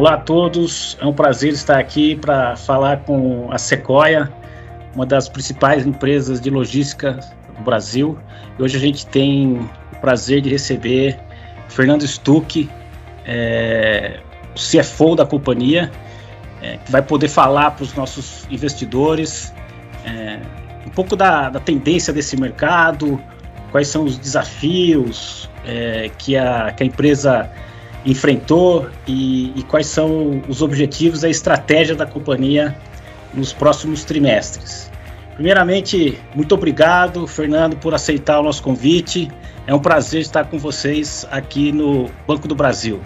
Olá a todos, é um prazer estar aqui para falar com a Sequoia, uma das principais empresas de logística do Brasil. E hoje a gente tem o prazer de receber Fernando Stuck, é, CFO da companhia, é, que vai poder falar para os nossos investidores é, um pouco da, da, tendência desse mercado, quais são os desafios é, que, a, que a empresa enfrentou e, e quais são os objetivos, a estratégia da companhia nos próximos trimestres. Primeiramente, muito obrigado, Fernando, por aceitar o nosso convite. É um prazer estar com vocês aqui no Banco do Brasil.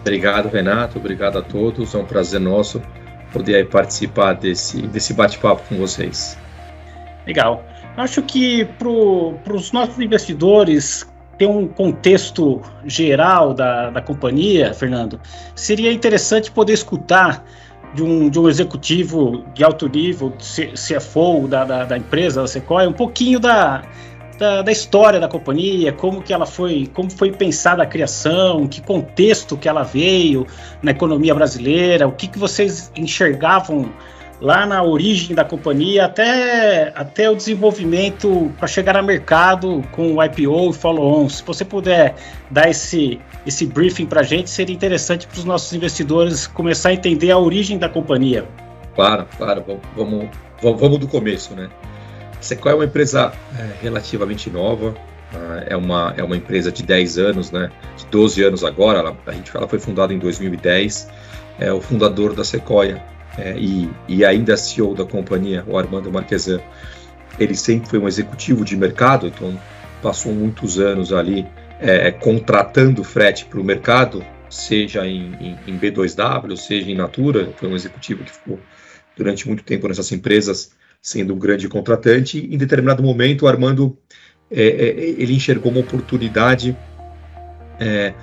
Obrigado, Renato. Obrigado a todos. É um prazer nosso poder participar desse, desse bate-papo com vocês. Legal. Acho que para os nossos investidores ter um contexto geral da, da companhia, Fernando, seria interessante poder escutar de um, de um executivo de alto nível, CFO da, da, da empresa, da Sequoia, um pouquinho da, da, da, história da companhia, como que ela foi, como foi pensada a criação, que contexto que ela veio na economia brasileira, o que, que vocês enxergavam lá na origem da companhia até, até o desenvolvimento para chegar a mercado com o IPO e follow-on. Se você puder dar esse, esse briefing para a gente, seria interessante para os nossos investidores começar a entender a origem da companhia. Claro, claro, vamos, vamos, vamos do começo, né? Sequoia é uma empresa é, relativamente nova, ah, é uma, é uma empresa de 10 anos, né? De 12 anos agora, ela, a gente ela foi fundada em 2010. É o fundador da Sequoia, é, e, e, ainda CEO da companhia, o Armando Marquesan, ele sempre foi um executivo de mercado, então passou muitos anos ali é, contratando frete para o mercado, seja em, em, em, B2W, seja em Natura, foi um executivo que ficou durante muito tempo nessas empresas sendo um grande contratante. Em determinado momento, o Armando é, é ele enxergou uma oportunidade é,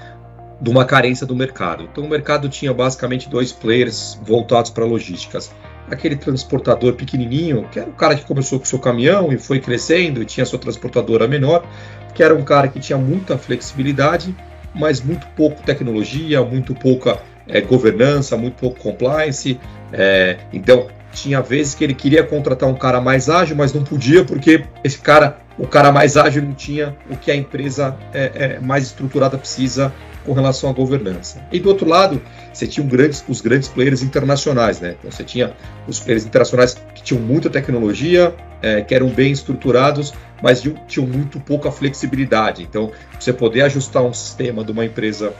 de uma carência do mercado. Então, o mercado tinha basicamente dois players voltados para logísticas. Aquele transportador pequenininho, que era o cara que começou com o seu caminhão e foi crescendo e tinha sua transportadora menor, que era um cara que tinha muita flexibilidade, mas muito pouco tecnologia, muito pouca é, governança, muito pouco compliance. É, então, tinha vezes que ele queria contratar um cara mais ágil, mas não podia porque esse cara, o cara mais ágil, não tinha o que a empresa é, é mais estruturada precisa com relação à governança. E do outro lado, você tinha um os grandes players internacionais, né? Então você tinha os players internacionais que tinham muita tecnologia, é, que eram bem estruturados, mas tinham muito pouca flexibilidade. Então, você poder ajustar um sistema de uma empresa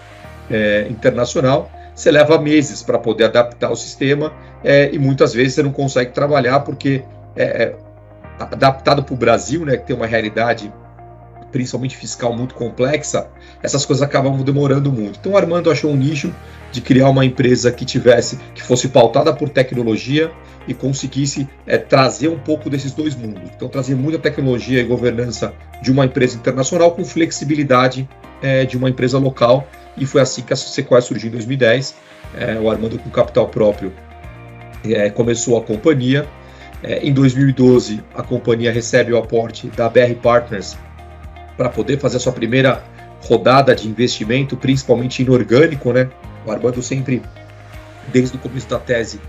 é, internacional, você leva meses para poder adaptar o sistema é, e muitas vezes você não consegue trabalhar porque é, é, adaptado para o Brasil, né, que tem uma realidade principalmente fiscal muito complexa, essas coisas acabam demorando muito. Então, Armando achou um nicho de criar uma empresa que tivesse, que fosse pautada por tecnologia e conseguisse é, trazer um pouco desses dois mundos. Então, trazer muita tecnologia e governança de uma empresa internacional com flexibilidade é, de uma empresa local. E foi assim que a Sequoia surgiu em 2010. É, o Armando, com capital próprio, é, começou a companhia. É, em 2012, a companhia recebe o aporte da BR Partners, para poder fazer a sua primeira rodada de investimento, principalmente inorgânico, né? O Armando sempre, desde o começo da tese,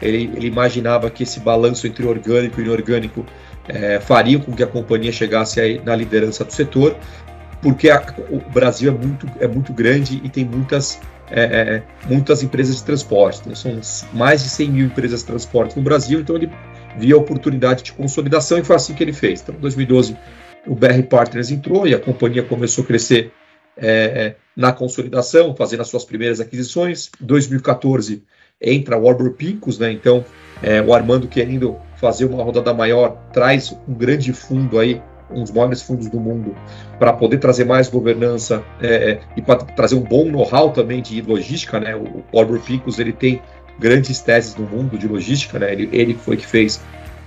ele, ele imaginava que esse balanço entre orgânico e inorgânico é, faria com que a companhia chegasse na liderança do setor, porque a, o Brasil é muito, é muito grande e tem muitas, é, é muitas empresas de transporte. Então, são mais de 100 mil empresas de transporte no Brasil, então ele via a oportunidade de consolidação e foi assim que ele fez. Então, em 2012, o BR Partners entrou e a companhia começou a crescer é, é na consolidação, fazendo as suas primeiras aquisições. Em 2014 entra o Arbor Pincus, né? Então é, o Armando querendo fazer uma rodada maior traz um grande fundo aí, um dos maiores fundos do mundo, para poder trazer mais governança é, é e para trazer um bom know-how também de logística, né? O, Arbor Pincus ele tem grandes teses no mundo de logística, né? Ele, ele foi que fez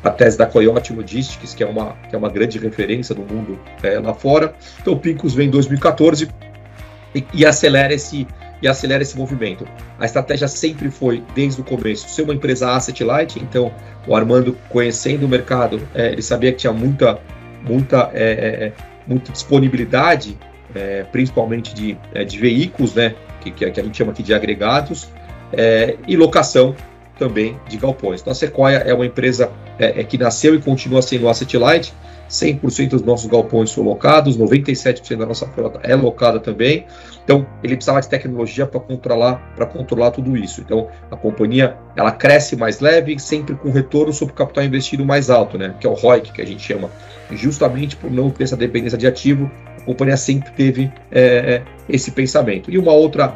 a tese da Coyote Logistics, que é uma, que é uma grande referência no mundo é, lá fora. Então o Pincus vem em 2014 e, e, acelera esse, e acelera esse movimento. A estratégia sempre foi, desde o começo, ser uma empresa asset light, então o Armando, conhecendo o mercado, é, ele sabia que tinha muita, muita, é, é, é muita disponibilidade, é, principalmente de, de veículos, né, que, que a gente chama aqui de agregados, é, e locação também de galpões. Então a Sequoia é uma empresa é, é que nasceu e continua sendo asset light, 100% dos nossos galpões são locados, 97% da nossa frota é locada também. Então, ele precisava de tecnologia para controlar, para controlar tudo isso. Então, a companhia ela cresce mais leve, sempre com retorno sobre o capital investido mais alto, né? Que é o ROIC que a gente chama. justamente por não ter essa dependência de ativo, a companhia sempre teve é, é, esse pensamento. E uma outra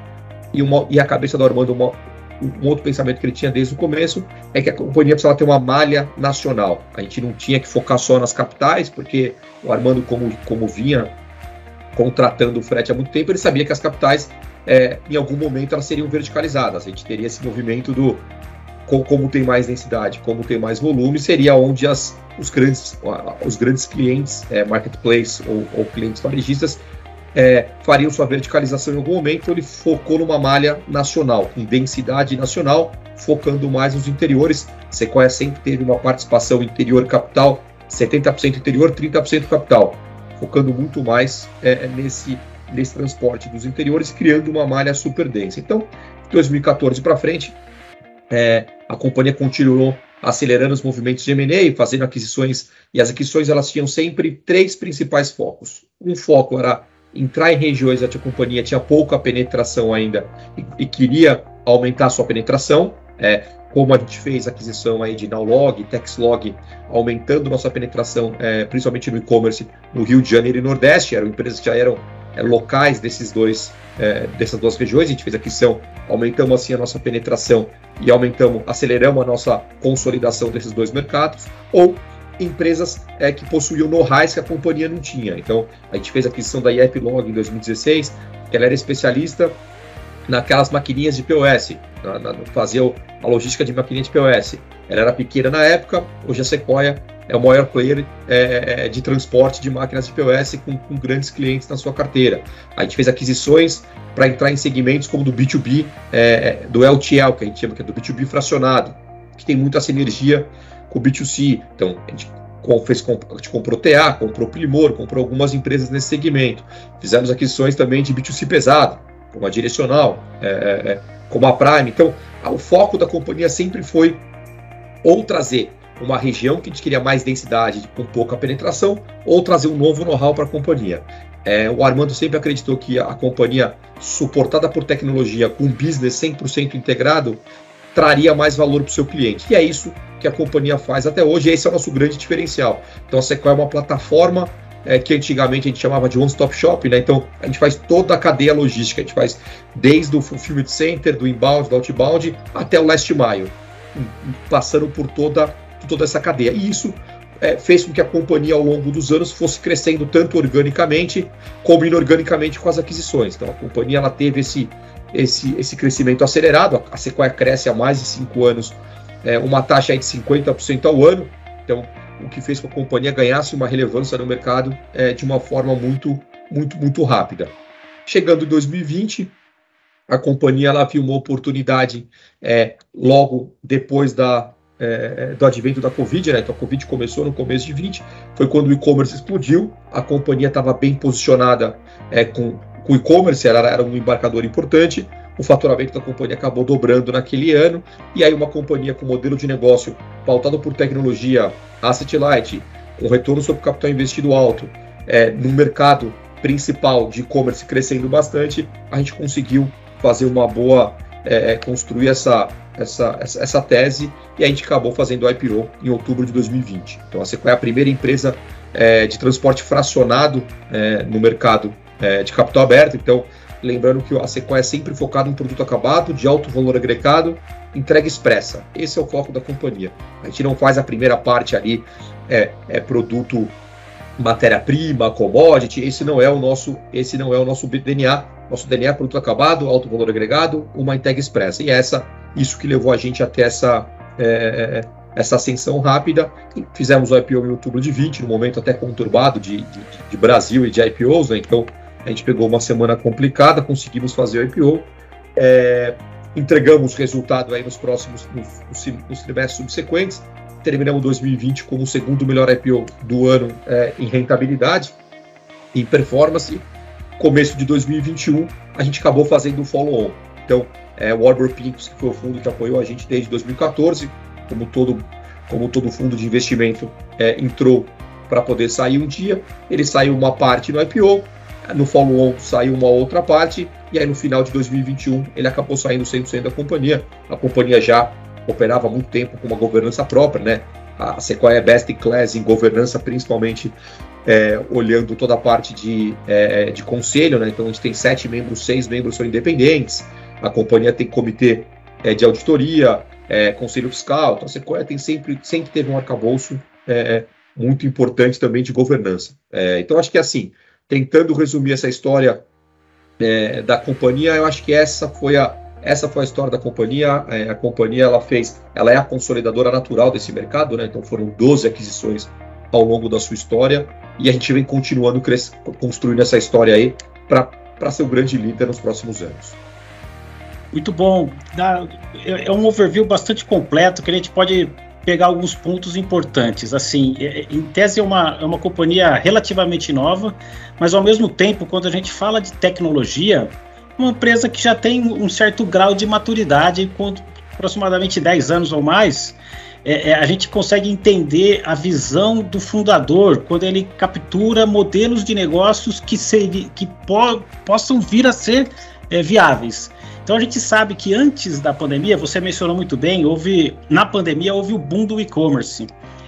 e, uma, e a cabeça do Armando, uma, um outro pensamento que ele tinha desde o começo é que a companhia precisava ter uma malha nacional. A gente não tinha que focar só nas capitais, porque o Armando, como, como vinha contratando o frete há muito tempo, ele sabia que as capitais, é, em algum momento, elas seriam verticalizadas. A gente teria esse movimento do como tem mais densidade, como tem mais volume, seria onde as, os, grandes, os grandes clientes, é, marketplace ou, ou clientes varejistas, é, fariam sua verticalização em algum momento, ele focou numa malha nacional, com densidade nacional, focando mais nos interiores. Sequoia sempre teve uma participação interior capital, 70% interior, 30% capital, focando muito mais é, nesse, nesse transporte dos interiores, criando uma malha super densa. Então, 2014 para frente, é, a companhia continuou acelerando os movimentos de M&A, fazendo aquisições, e as aquisições elas tinham sempre três principais focos. Um foco era entrar em regiões onde a companhia tinha pouca penetração ainda e, e queria aumentar sua penetração, é, como a gente fez a aquisição aí de Nowlog, Texlog, aumentando nossa penetração, é, principalmente no e-commerce no Rio de Janeiro e Nordeste, eram empresas que já eram é, locais desses dois, é, dessas duas regiões, a gente fez a aquisição, aumentamos assim a nossa penetração e aumentamos, aceleramos a nossa consolidação desses dois mercados, ou empresas é, que possuíam know-hows que a companhia não tinha. Então, a gente fez a aquisição da IEPlog em 2016, que ela era especialista naquelas maquininhas de POS, na, na, fazer a logística de maquininha de POS. Ela era pequena na época, hoje a Sequoia é o maior player é, é de transporte de máquinas de POS com, com, grandes clientes na sua carteira. A gente fez aquisições para entrar em segmentos como do B2B, é, é do LTL, que a gente chama que é do B2B fracionado, que tem muita sinergia com o B2C. Então, a gente, fez, a gente comprou TA, comprou Primor, comprou algumas empresas nesse segmento. Fizemos aquisições também de B2C pesado, como a Direcional, é, é, é como a Prime. Então, o foco da companhia sempre foi ou trazer uma região que a gente queria mais densidade com pouca penetração, ou trazer um novo know-how para a companhia. É, o Armando sempre acreditou que a companhia, suportada por tecnologia, com um business 100% integrado, traria mais valor para o seu cliente. E é isso que a companhia faz até hoje, e esse é o nosso grande diferencial. Então a Sequoia é uma plataforma é, que antigamente a gente chamava de one-stop shop, né? Então a gente faz toda a cadeia logística, a gente faz desde o fulfillment center, do inbound, do outbound, até o last mile, passando por toda, toda essa cadeia. E isso é, fez com que a companhia ao longo dos anos fosse crescendo tanto organicamente como inorganicamente com as aquisições. Então a companhia ela teve esse, esse, esse crescimento acelerado, a Sequoia cresce há mais de cinco anos é, uma taxa de 50% ao ano, então o que fez com que a companhia ganhasse uma relevância no mercado é, de uma forma muito, muito, muito rápida. Chegando em 2020, a companhia ela viu uma oportunidade é, logo depois da, é, do advento da Covid, né? Então a Covid começou no começo de 20, foi quando o e-commerce explodiu, a companhia estava bem posicionada é, com, com o e-commerce, ela era um embarcador importante, o faturamento da companhia acabou dobrando naquele ano, e aí uma companhia com modelo de negócio pautado por tecnologia asset light, com retorno sobre capital investido alto, é, no mercado principal de e-commerce crescendo bastante, a gente conseguiu fazer uma boa, é, é construir essa, essa, essa tese e a gente acabou fazendo o IPO em outubro de 2020. Então a Sequoia é a primeira empresa é, de transporte fracionado é, no mercado é, de capital aberto, então Lembrando que a Sequoia é sempre focado em produto acabado, de alto valor agregado, entrega expressa. Esse é o foco da companhia. A gente não faz a primeira parte ali, é, é produto matéria-prima, commodity, esse não é o nosso, esse não é o nosso DNA. Nosso DNA é produto acabado, alto valor agregado, uma entrega expressa. E essa, isso que levou a gente até essa, é, essa ascensão rápida. Fizemos o IPO em outubro de 20, no momento até conturbado de, de, de Brasil e de IPOs, né? então a gente pegou uma semana complicada, conseguimos fazer o IPO, é, entregamos resultado aí nos próximos, nos, nos, trimestres subsequentes, terminamos 2020 como o segundo melhor IPO do ano é, em rentabilidade, em performance. Começo de 2021, a gente acabou fazendo o follow-on. Então, é, o Arbor Pincus, que foi o fundo que apoiou a gente desde 2014, como todo, como todo fundo de investimento é, entrou para poder sair um dia, ele saiu uma parte no IPO, no follow-on saiu uma outra parte, e aí no final de 2021 ele acabou saindo 100% da companhia. A companhia já operava há muito tempo com uma governança própria, né? A Sequoia é best in class em governança, principalmente é, olhando toda a parte de, é, de conselho, né? Então a gente tem sete membros, seis membros são independentes, a companhia tem comitê é, de auditoria, é, conselho fiscal, então a Sequoia tem sempre, sempre teve um arcabouço é, muito importante também de governança. É, então acho que assim, tentando resumir essa história da companhia, eu acho que essa foi a, essa foi a história da companhia. É, a companhia ela fez, ela é a consolidadora natural desse mercado, né? Então foram 12 aquisições ao longo da sua história e a gente vem continuando construindo essa história aí para ser o grande líder nos próximos anos. Muito bom. É um overview bastante completo que a gente pode pegar alguns pontos importantes. Assim, é, é, em tese é uma, é uma companhia relativamente nova, mas ao mesmo tempo, quando a gente fala de tecnologia, uma empresa que já tem um certo grau de maturidade, com aproximadamente 10 anos ou mais, é, é, a gente consegue entender a visão do fundador quando ele captura modelos de negócios que, se, que po, possam vir a ser é, viáveis. Então a gente sabe que antes da pandemia, você mencionou muito bem, houve na pandemia houve o boom do e-commerce.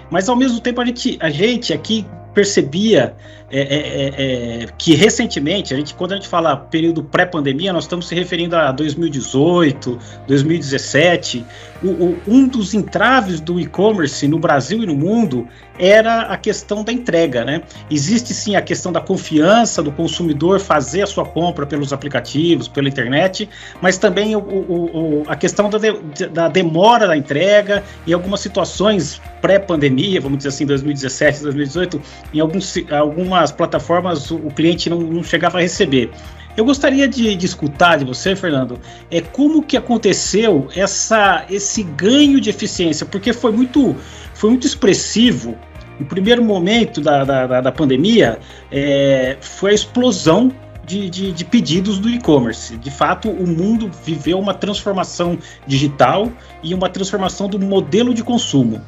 Mas ao mesmo tempo a gente, a gente aqui percebia é, é, é, é, que recentemente, a gente, quando a gente fala período pré-pandemia, nós estamos se referindo a 2018, 2017. O, o, um dos entraves do e-commerce no Brasil e no mundo era a questão da entrega, né? Existe sim a questão da confiança do consumidor fazer a sua compra pelos aplicativos, pela internet, mas também o, a questão da, de, da demora da entrega e algumas situações pré-pandemia, vamos dizer assim, 2017, 2018, em alguns, algumas plataformas o, o cliente não, não, chegava a receber. Eu gostaria de, de, escutar de você, Fernando, é como que aconteceu essa, esse ganho de eficiência, porque foi muito, foi muito expressivo. No primeiro momento da, da, da pandemia, é, foi a explosão de, de, de, pedidos do e-commerce. De fato, o mundo viveu uma transformação digital e uma transformação do modelo de consumo.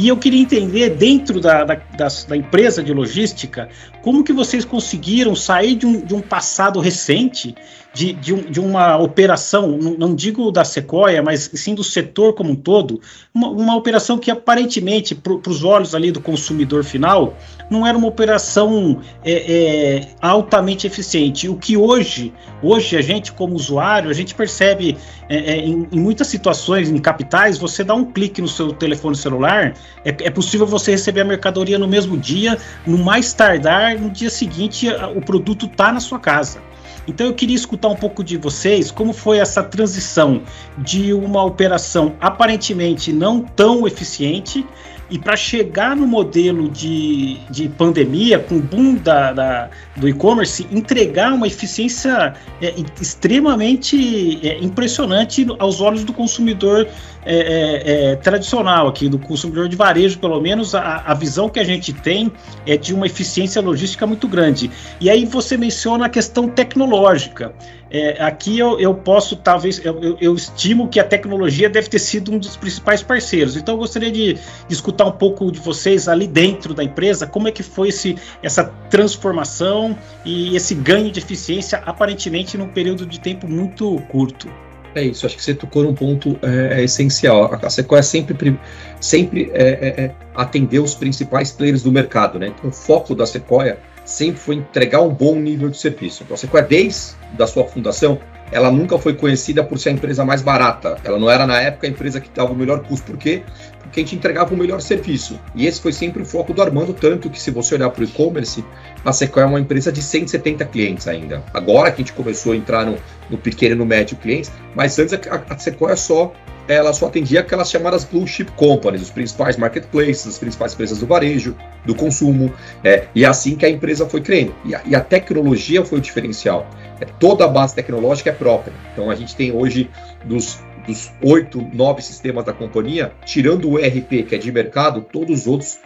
E eu queria entender, dentro da, da, da, da, empresa de logística, como que vocês conseguiram sair de um, de um passado recente de, de, um, de uma operação, não, digo da Sequoia, mas sim do setor como um todo, uma, uma operação que aparentemente, para os olhos ali do consumidor final, não era uma operação é, é, altamente eficiente. O que hoje, hoje a gente como usuário, a gente percebe é, é em, em, muitas situações, em capitais, você dá um clique no seu telefone celular, é, é possível você receber a mercadoria no mesmo dia, no mais tardar, no dia seguinte o produto está na sua casa. Então eu queria escutar um pouco de vocês como foi essa transição de uma operação aparentemente não tão eficiente e para chegar no modelo de, de pandemia, com o boom da, da do e-commerce, entregar uma eficiência é, extremamente é, impressionante aos olhos do consumidor é, é, é, tradicional aqui, do consumidor de varejo, pelo menos a, a, visão que a gente tem é de uma eficiência logística muito grande. E aí você menciona a questão tecnológica. É, aqui eu, eu, posso, talvez, eu, eu, eu, estimo que a tecnologia deve ter sido um dos principais parceiros. Então eu gostaria de, de, escutar um pouco de vocês ali dentro da empresa, como é que foi esse, essa transformação e esse ganho de eficiência, aparentemente num período de tempo muito curto. É isso, acho que você tocou num ponto é, é essencial. A Sequoia sempre, sempre é, é, é, atendeu os principais players do mercado, né? Então, o foco da Sequoia sempre foi entregar um bom nível de serviço. Então, a Sequoia, desde da sua fundação, ela nunca foi conhecida por ser a empresa mais barata. Ela não era, na época, a empresa que dava o melhor custo. Por quê? Porque a gente entregava o melhor serviço. E esse foi sempre o foco do Armando, tanto que se você olhar para o e-commerce, a Sequoia é uma empresa de 170 clientes ainda. Agora que a gente começou a entrar no, no pequeno e no médio clientes, mas antes a, a Sequoia só ela só atendia aquelas chamadas blue chip companies, os principais marketplaces, as principais empresas do varejo, do consumo, é, e assim que a empresa foi crescendo. E a, e a tecnologia foi o diferencial. É, toda a base tecnológica é própria. Então a gente tem hoje dos dos oito, nove sistemas da companhia, tirando o ERP, que é de mercado, todos os outros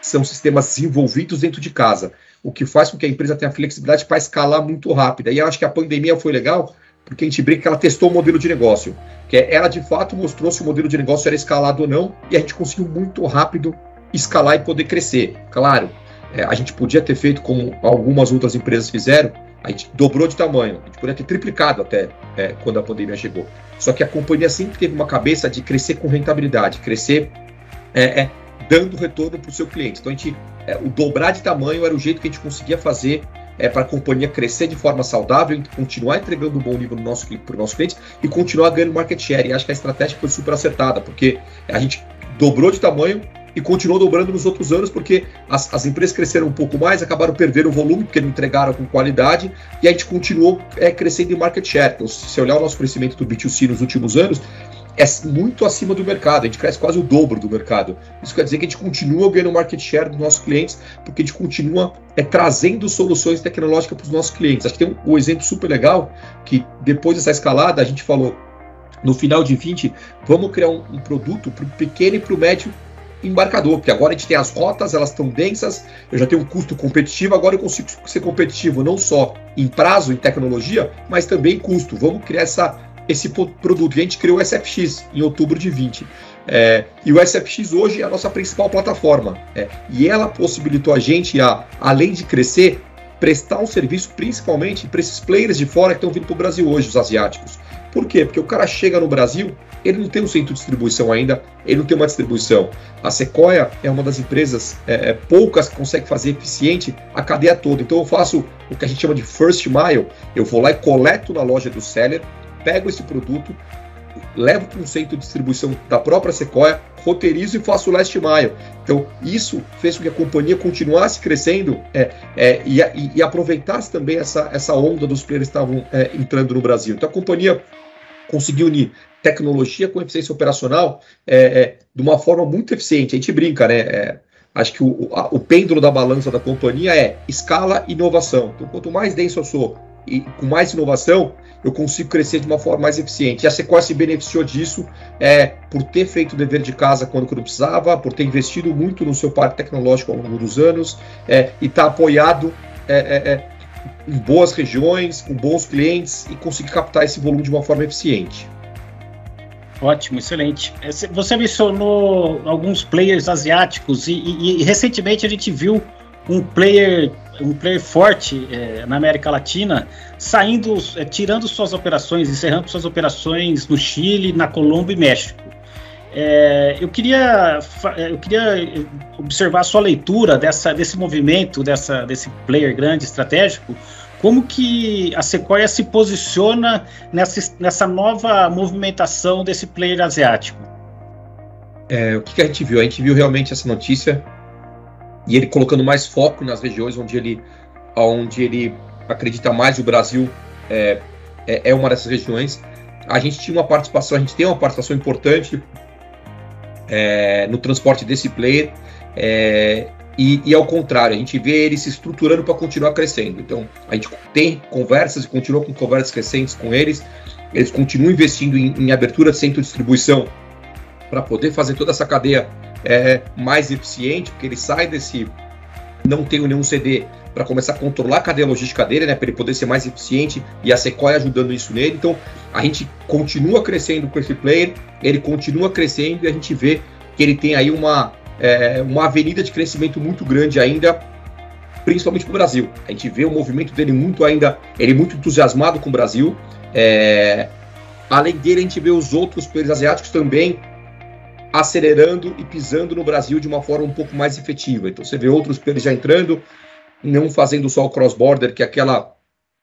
são sistemas desenvolvidos dentro de casa, o que faz com que a empresa tenha flexibilidade para escalar muito rápida. E eu acho que a pandemia foi legal, porque a gente brinca que ela testou o modelo de negócio, que é, ela de fato mostrou se o modelo de negócio era escalado ou não, e a gente conseguiu muito rápido escalar e poder crescer. Claro, é, a gente podia ter feito como algumas outras empresas fizeram, a gente dobrou de tamanho, a gente poderia ter triplicado até é, quando a pandemia chegou. Só que a companhia sempre teve uma cabeça de crescer com rentabilidade, crescer é, é, dando retorno para o seu cliente. Então a gente, é, o dobrar de tamanho era o jeito que a gente conseguia fazer é, para a companhia crescer de forma saudável, continuar entregando um bom nível nosso, para o nosso cliente e continuar ganhando market share. E acho que a estratégia foi super acertada, porque a gente dobrou de tamanho, e continuou dobrando nos outros anos, porque as, as empresas cresceram um pouco mais, acabaram perdendo o volume, porque não entregaram com qualidade, e a gente continuou é, crescendo em market share. Então, se você olhar o nosso crescimento do B2C nos últimos anos, é muito acima do mercado, a gente cresce quase o dobro do mercado. Isso quer dizer que a gente continua ganhando market share dos nossos clientes, porque a gente continua é, trazendo soluções tecnológicas para os nossos clientes. Acho que tem um, um exemplo super legal, que depois dessa escalada, a gente falou, no final de 20, vamos criar um, um produto para o pequeno e para o médio embarcador, porque agora a gente tem as rotas, elas estão densas, eu já tenho um custo competitivo, agora eu consigo ser competitivo não só em prazo, em tecnologia, mas também em custo. Vamos criar essa, esse produto. E a gente criou o SFX em outubro de 20. É, e o SFX hoje é a nossa principal plataforma. É, e ela possibilitou a gente, a, além de crescer, prestar um serviço principalmente para esses players de fora que estão vindo para o Brasil hoje, os asiáticos. Por quê? Porque o cara chega no Brasil, ele não tem um centro de distribuição ainda, ele não tem uma distribuição. A Sequoia é uma das empresas é, é, poucas que consegue fazer eficiente a cadeia toda. Então eu faço o que a gente chama de first mile, eu vou lá e coleto na loja do seller, pego esse produto, levo para um centro de distribuição da própria Sequoia, roteirizo e faço o last mile. Então, isso fez com que a companhia continuasse crescendo é, é, e, e, e, aproveitasse também essa, essa onda dos players que estavam é, entrando no Brasil. Então, a companhia conseguiu unir tecnologia com eficiência operacional é, é, de uma forma muito eficiente. A gente brinca, né? É, acho que o, a, o pêndulo da balança da companhia é escala e inovação. Então, quanto mais denso eu sou e com mais inovação, eu consigo crescer de uma forma mais eficiente. E a Sequoia se beneficiou disso é, por ter feito o dever de casa quando precisava, por ter investido muito no seu parque tecnológico ao longo dos anos é, e estar tá apoiado é, é, é em boas regiões, com bons clientes e conseguir captar esse volume de uma forma eficiente. Ótimo, excelente. É, você mencionou alguns players asiáticos e, e, e recentemente a gente viu um player, um player forte é, na América Latina saindo, é, tirando suas operações, encerrando suas operações no Chile, na Colômbia e México. É, eu, queria, é, eu queria observar a sua leitura dessa, desse movimento, dessa, desse player grande estratégico, como que a Sequoia se posiciona nessa, nessa nova movimentação desse player asiático? É, o que, que, a gente viu? A gente viu realmente essa notícia e ele colocando mais foco nas regiões onde ele, onde ele acredita mais. O Brasil é, é, é uma dessas regiões. A gente tinha uma participação, a gente tem uma participação importante é, no transporte desse player. É, e, e, ao contrário, a gente vê ele se estruturando para continuar crescendo. Então, a gente tem conversas e continua com conversas crescentes com eles. Eles continuam investindo em, em abertura de centro de distribuição para poder fazer toda essa cadeia é, mais eficiente, porque ele sai desse não tenho nenhum CD para começar a controlar a cadeia logística dele, né, para ele poder ser mais eficiente e a Sequoia ajudando isso nele. Então, a gente continua crescendo com esse player, ele continua crescendo e a gente vê que ele tem aí uma, é, uma avenida de crescimento muito grande ainda, principalmente para o Brasil. A gente vê o movimento dele muito ainda, ele muito entusiasmado com o Brasil. É, além dele, a gente vê os outros players asiáticos também acelerando e pisando no Brasil de uma forma um pouco mais efetiva. Então você vê outros players já entrando, não fazendo só o cross-border, que é aquela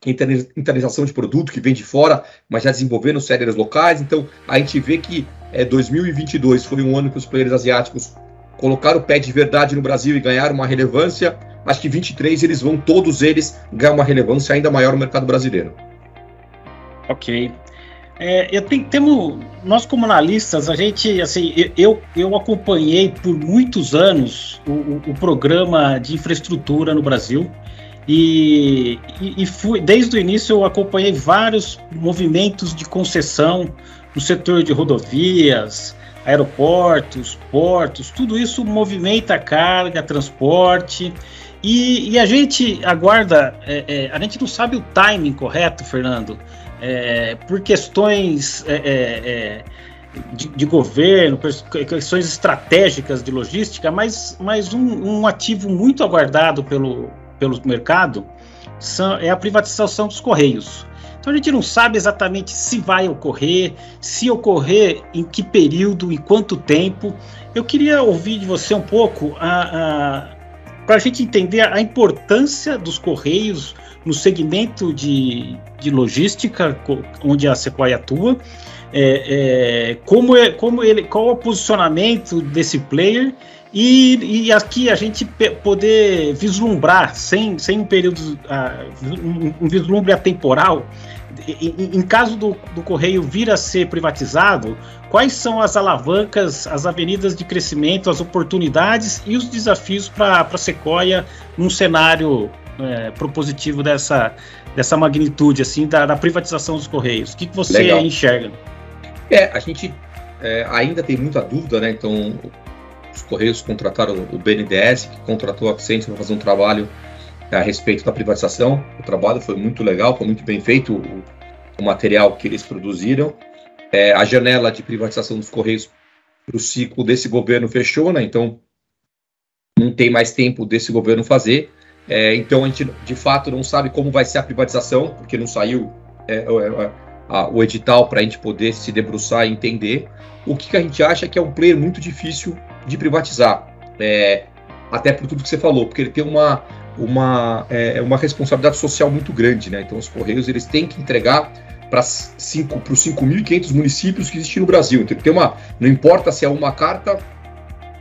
internalização de produto que vem de fora, mas já desenvolvendo séries locais. Então, a gente vê que é, 2022 foi um ano que os players asiáticos colocaram o pé de verdade no Brasil e ganharam uma relevância. Acho que 23 eles vão, todos eles, ganhar uma relevância ainda maior no mercado brasileiro. Ok. É, eu tenho, temos, nós como analistas, a gente, assim, eu, eu acompanhei por muitos anos o, o, o programa de infraestrutura no Brasil e, e, e, fui, desde o início eu acompanhei vários movimentos de concessão no setor de rodovias, aeroportos, portos, tudo isso movimenta carga, transporte E, e a gente aguarda, é, é, a gente não sabe o timing correto, Fernando, é, por questões é, é, é, de, de, governo, questões estratégicas de logística, mas, mas um, um ativo muito aguardado pelo, pelo mercado são, é a privatização dos Correios. Então a gente não sabe exatamente se vai ocorrer, se ocorrer, em que período, em quanto tempo. Eu queria ouvir de você um pouco para a gente entender a importância dos Correios no segmento de, de logística, onde a Sequoia atua, é, é, como, é, como ele, qual é o posicionamento desse player e, e aqui a gente poder vislumbrar, sem, sem um período, uh, um, vislumbre atemporal, em, em caso do, do Correio vir a ser privatizado, quais são as alavancas, as avenidas de crescimento, as oportunidades e os desafios para a Sequoia num cenário é, propositivo dessa, dessa magnitude, assim, da, da privatização dos Correios? O que, que você Legal. enxerga? É, a gente é, ainda tem muita dúvida, né? Então, os Correios contrataram o BNDES, que contratou a Accenture para fazer um trabalho é, a respeito da privatização. O trabalho foi muito legal, foi muito bem feito o, o material que eles produziram. É, a janela de privatização dos Correios para o ciclo desse governo fechou, né? Então, não tem mais tempo desse governo fazer. É, então, a gente de fato não sabe como vai ser a privatização, porque não saiu é, é a, o edital para a gente poder se debruçar e entender. O que, que, a gente acha que é um player muito difícil de privatizar. É, até por tudo que você falou, porque ele tem uma, uma, é, uma responsabilidade social muito grande, né? Então os Correios eles têm que entregar para os 5.500 municípios que existem no Brasil. Então tem uma, não importa se é uma carta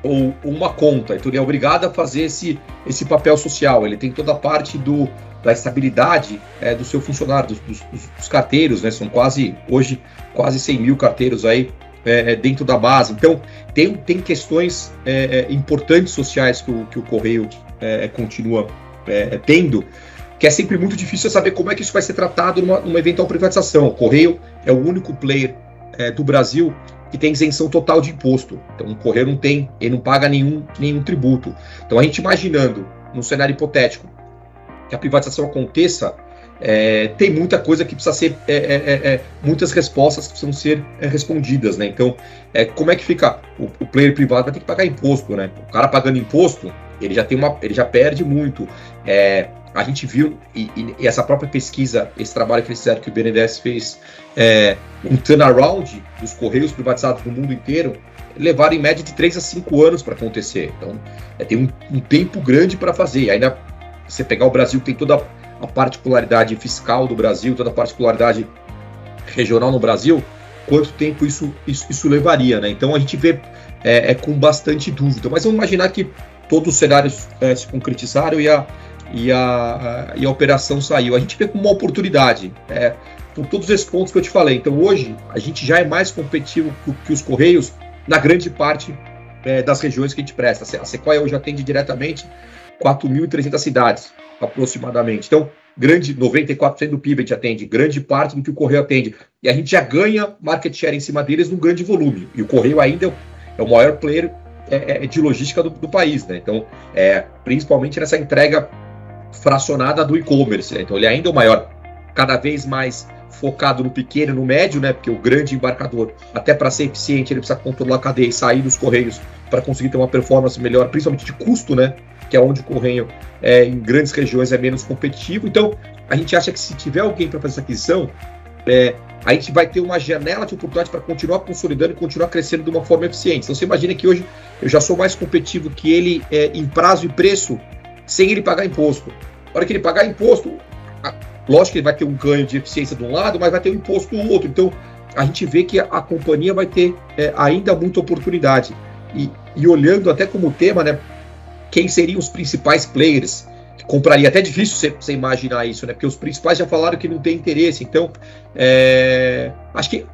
ou uma conta, então ele é obrigado a fazer esse, esse papel social. Ele tem toda a parte do, da estabilidade é, do seu funcionário, dos, dos, dos, carteiros, né? São quase, hoje, quase 100 mil carteiros aí é, é, dentro da base. Então, tem, tem questões é, é importantes sociais que o, que o Correio é, continua tendo, que é sempre muito difícil saber como é que isso vai ser tratado numa, numa eventual privatização. O Correio é o único player do Brasil que tem isenção total de imposto. Então, o Correio não tem, ele não paga nenhum, nenhum tributo. Então, a gente imaginando, num cenário hipotético, que a privatização aconteça, é, tem muita coisa que precisa ser, é, é, é, é muitas respostas que precisam ser é, respondidas, né? Então, como é que fica? O, o, player privado vai ter que pagar imposto, né? O cara pagando imposto, ele já tem uma, ele já perde muito. a gente viu e, e, essa própria pesquisa, esse trabalho que eles fizeram, que o BNDES fez, um turnaround dos correios privatizados no mundo inteiro, levaram em média de 3 a 5 anos para acontecer. Então, tem um, um tempo grande para fazer. E ainda você pegar o Brasil, tem toda a particularidade fiscal do Brasil, toda a particularidade regional no Brasil, quanto tempo isso, isso, isso levaria, né? Então a gente vê é, é, com bastante dúvida. Mas vamos imaginar que todos os cenários é, se concretizaram e a, e, a, a, e a operação saiu. A gente vê como uma oportunidade, é, por todos esses pontos que eu te falei. Então hoje a gente já é mais competitivo que, os Correios na grande parte é, das regiões que a gente presta. A Sequoia hoje atende diretamente 4.300 cidades aproximadamente. Então, grande 94% do PIB a gente atende, grande parte do que o Correio atende. E a gente já ganha market share em cima deles num grande volume. E o Correio ainda é o, é maior player é, é, de logística do, do, país, né? Então, é, principalmente nessa entrega fracionada do e-commerce. Né? Então, ele ainda é o maior, cada vez mais focado no pequeno, no médio, né? Porque o grande embarcador, até para ser eficiente, ele precisa controlar a cadeia e sair dos correios para conseguir ter uma performance melhor, principalmente de custo, né? Que é onde o correio é, em grandes regiões é menos competitivo. Então, a gente acha que se tiver alguém para fazer essa aquisição, é, a gente vai ter uma janela de oportunidade para continuar consolidando e continuar crescendo de uma forma eficiente. Então, você imagina que hoje eu já sou mais competitivo que ele é, em prazo e preço, sem ele pagar imposto. Na hora que ele pagar imposto, Lógico que ele vai ter um ganho de eficiência de um lado, mas vai ter um imposto do outro. Então, a gente vê que a, companhia vai ter é, ainda muita oportunidade. E, e, olhando até como tema, né, quem seriam os principais players que compraria? Até difícil você, imaginar isso, né? Porque os principais já falaram que não tem interesse. Então, é, acho que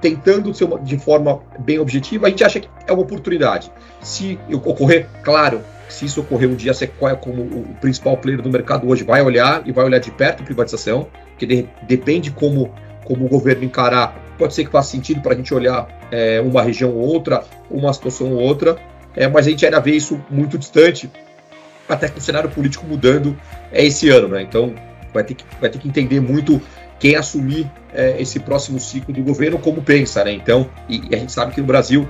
tentando ser uma, de forma bem objetiva, a gente acha que é uma oportunidade. Se ocorrer, claro, se isso ocorrer um dia, a como o principal player do mercado hoje, vai olhar e vai olhar de perto a privatização, que de, depende como, como o governo encarar. Pode ser que faça sentido para a gente olhar é, uma região ou outra, uma situação ou outra, é, mas a gente ainda vê isso muito distante. até com o cenário político mudando é esse ano, né? Então vai ter que, vai ter que entender muito quem assumir é, esse próximo ciclo do governo como pensa, né? Então, e, e a gente sabe que no Brasil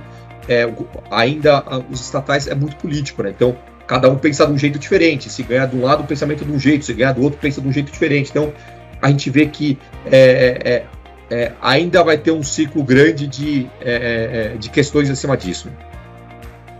é, ainda os estatais é muito político, né? Então, cada um pensa de um jeito diferente. Se ganhar de um lado, pensamento é de um jeito, se ganhar do outro, pensa de um jeito diferente. Então, a gente vê que é, é, é ainda vai ter um ciclo grande de, é, é, de questões acima disso.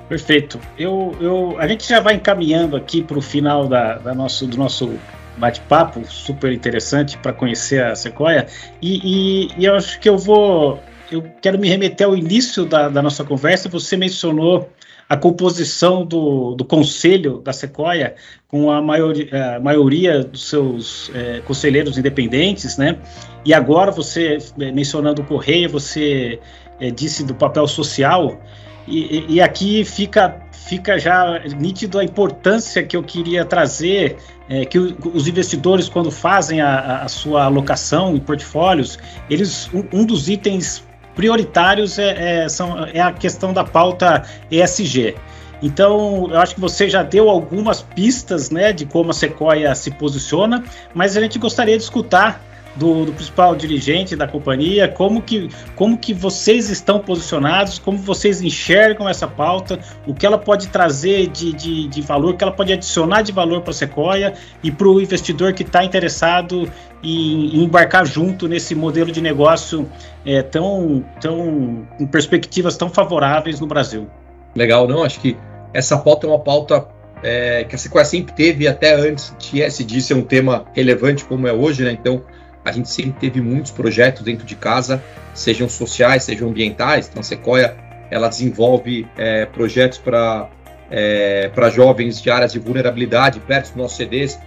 Perfeito. Eu, eu, a gente já vai encaminhando aqui para o final da, da nosso, do nosso bate-papo, super interessante para conhecer a Sequoia. E, e, e, eu acho que eu vou. Eu quero me remeter ao início da, da nossa conversa. Você mencionou a composição do, do conselho da Sequoia com a, maioria, a maioria dos seus é, conselheiros independentes, né? E agora você, mencionando o Correia, você é, disse do papel social. E, e, aqui fica, fica já nítido a importância que eu queria trazer, é, que o, os investidores, quando fazem a, a, sua alocação em portfólios, eles um, um dos itens prioritários é, é, são, é a questão da pauta ESG. Então, eu acho que você já deu algumas pistas né, de como a Sequoia se posiciona, mas a gente gostaria de escutar do, do, principal dirigente da companhia, como que, como que vocês estão posicionados, como vocês enxergam essa pauta, o que ela pode trazer de, de, de valor, o que ela pode adicionar de valor para a Sequoia e para o investidor que está interessado em, em, embarcar junto nesse modelo de negócio é, tão, tão com perspectivas tão favoráveis no Brasil. Legal, não? Acho que essa pauta é uma pauta é, que a Sequoia sempre teve até antes de SD ser um tema relevante como é hoje, né? Então, a gente sempre teve muitos projetos dentro de casa, sejam sociais, sejam ambientais. Então, a Sequoia ela desenvolve é, projetos para é, para jovens de áreas de vulnerabilidade perto dos nossos CDs.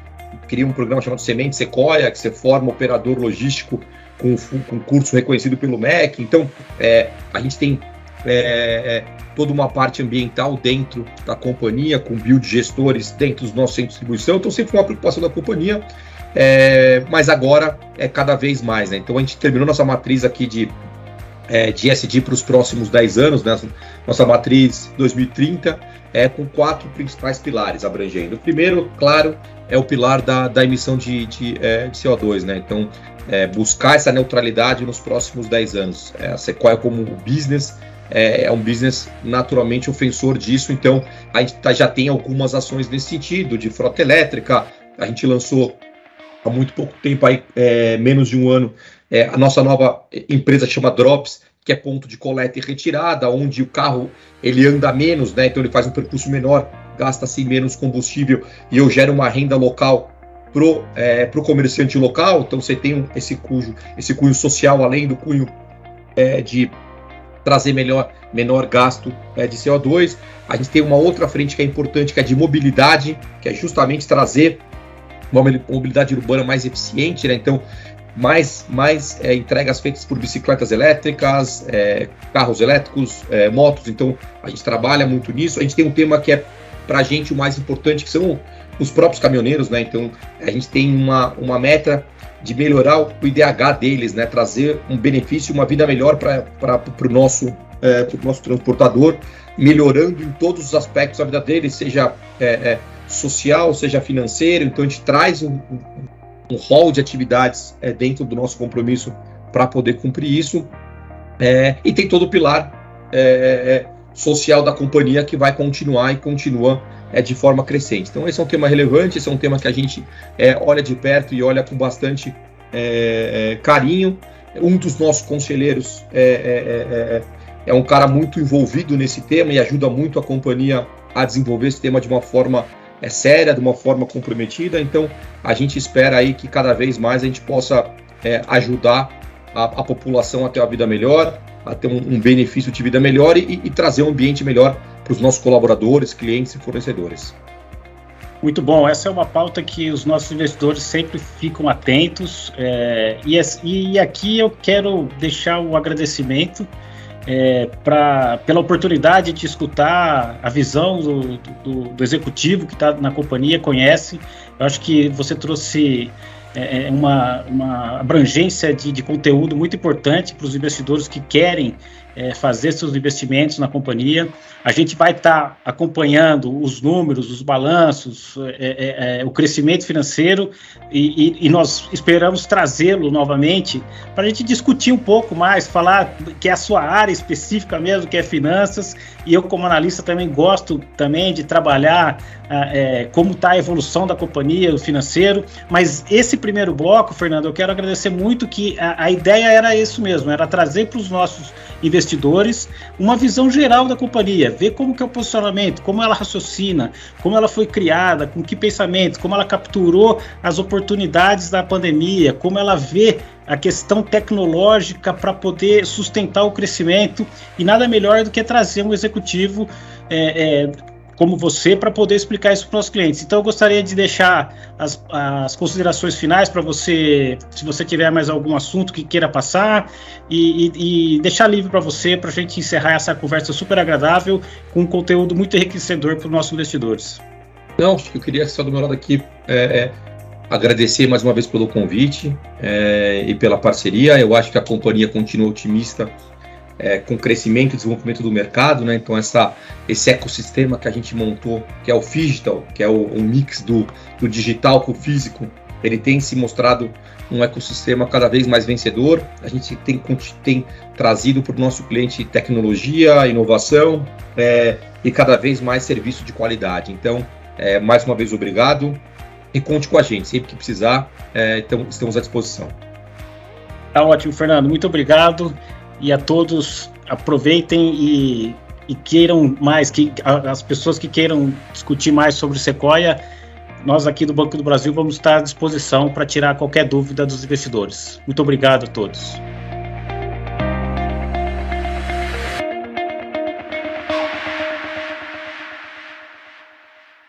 Cria um programa chamado Semente Sequoia, que você forma operador logístico com, com curso reconhecido pelo MEC. Então, é, a gente tem é, é, toda uma parte ambiental dentro da companhia, com build gestores dentro dos nossos centros de distribuição. Então, sempre foi uma preocupação da companhia é, mas agora é cada vez mais. Né? Então a gente terminou nossa matriz aqui de, é, de SD para os próximos 10 anos, né? nossa matriz 2030, é com quatro principais pilares abrangendo. O primeiro, claro, é o pilar da, da emissão de, de, é, de CO2, né? Então, é, buscar essa neutralidade nos próximos 10 anos. É, a Sequoia, como business, é, é, um business naturalmente ofensor disso, então a gente tá, já tem algumas ações nesse sentido, de frota elétrica, a gente lançou há muito pouco tempo, aí, é, menos de um ano, é, a nossa nova empresa chama Drops, que é ponto de coleta e retirada, onde o carro ele anda menos, né? Então ele faz um percurso menor, gasta-se menos combustível e eu gero uma renda local pro, é, pro comerciante local. Então você tem esse cunho, esse cunho social além do cunho é, de trazer melhor, menor gasto é, de CO2. A gente tem uma outra frente que é importante, que é de mobilidade, que é justamente trazer uma mobilidade urbana mais eficiente, né? Então, mais, mais é, entregas feitas por bicicletas elétricas, é, carros elétricos, é, motos. Então, a gente trabalha muito nisso. A gente tem um tema que é para a gente o mais importante, que são os próprios caminhoneiros, né? Então, a gente tem uma, uma meta de melhorar o IDH deles, né? Trazer um benefício, uma vida melhor para o nosso, é, nosso transportador, melhorando em todos os aspectos da vida deles, seja é, é, social, seja financeiro. Então a gente traz um, um, rol de atividades é, dentro do nosso compromisso para poder cumprir isso. É, e tem todo o pilar é, social da companhia que vai continuar e continua é, de forma crescente. Então esse é um tema relevante, esse é um tema que a gente é, olha de perto e olha com bastante é, carinho. Um dos nossos conselheiros é, é um cara muito envolvido nesse tema e ajuda muito a companhia a desenvolver esse tema de uma forma é séria, de uma forma comprometida. Então, a gente espera aí que cada vez mais a gente possa é, ajudar a, a, população a ter uma vida melhor, a ter um, um benefício de vida melhor e, e trazer um ambiente melhor para os nossos colaboradores, clientes e fornecedores. Muito bom, essa é uma pauta que os nossos investidores sempre ficam atentos. É, e, e aqui eu quero deixar o agradecimento é, pra, pela oportunidade de escutar a visão do, do, do executivo que está na companhia, conhece. Eu acho que você trouxe é, é, uma, uma abrangência de, de, conteúdo muito importante para os investidores que querem é, fazer seus investimentos na companhia. A gente vai estar tá acompanhando os números, os balanços, é, é, é o crescimento financeiro e, e, e nós esperamos trazê-lo novamente para a gente discutir um pouco mais, falar que é a sua área específica mesmo, que é finanças. E eu, como analista, também gosto também de trabalhar é, como está a evolução da companhia, o financeiro. Mas esse primeiro bloco, Fernando, eu quero agradecer muito que a, a ideia era isso mesmo, era trazer para os nossos investidores uma visão geral da companhia, ver como que é o posicionamento, como ela raciocina, como ela foi criada, com que pensamentos, como ela capturou as oportunidades da pandemia, como ela vê a questão tecnológica para poder sustentar o crescimento. E nada melhor do que trazer um executivo é, é, como você para poder explicar isso para os clientes. Então eu gostaria de deixar as, as considerações finais para você, se você tiver mais algum assunto que queira passar, e, e, e deixar livre para você para a gente encerrar essa conversa super agradável com um conteúdo muito enriquecedor para os nossos investidores. Não, eu queria só do meu lado aqui é, é, agradecer mais uma vez pelo convite é, e pela parceria. Eu acho que a companhia continua otimista é, com crescimento e desenvolvimento do mercado, né? Então essa, esse ecossistema que a gente montou, que é o digital, que é o, mix do, do digital com o físico, ele tem se mostrado um ecossistema cada vez mais vencedor. A gente tem, tem trazido para o nosso cliente tecnologia, inovação é, e cada vez mais serviço de qualidade. Então, é, mais uma vez, obrigado e conte com a gente. Sempre que precisar, é, então, estamos à disposição. Tá ótimo, Fernando. Muito obrigado e a todos aproveitem e, e queiram mais, que as pessoas que queiram discutir mais sobre o Sequoia, nós aqui do Banco do Brasil vamos estar à disposição para tirar qualquer dúvida dos investidores. Muito obrigado a todos.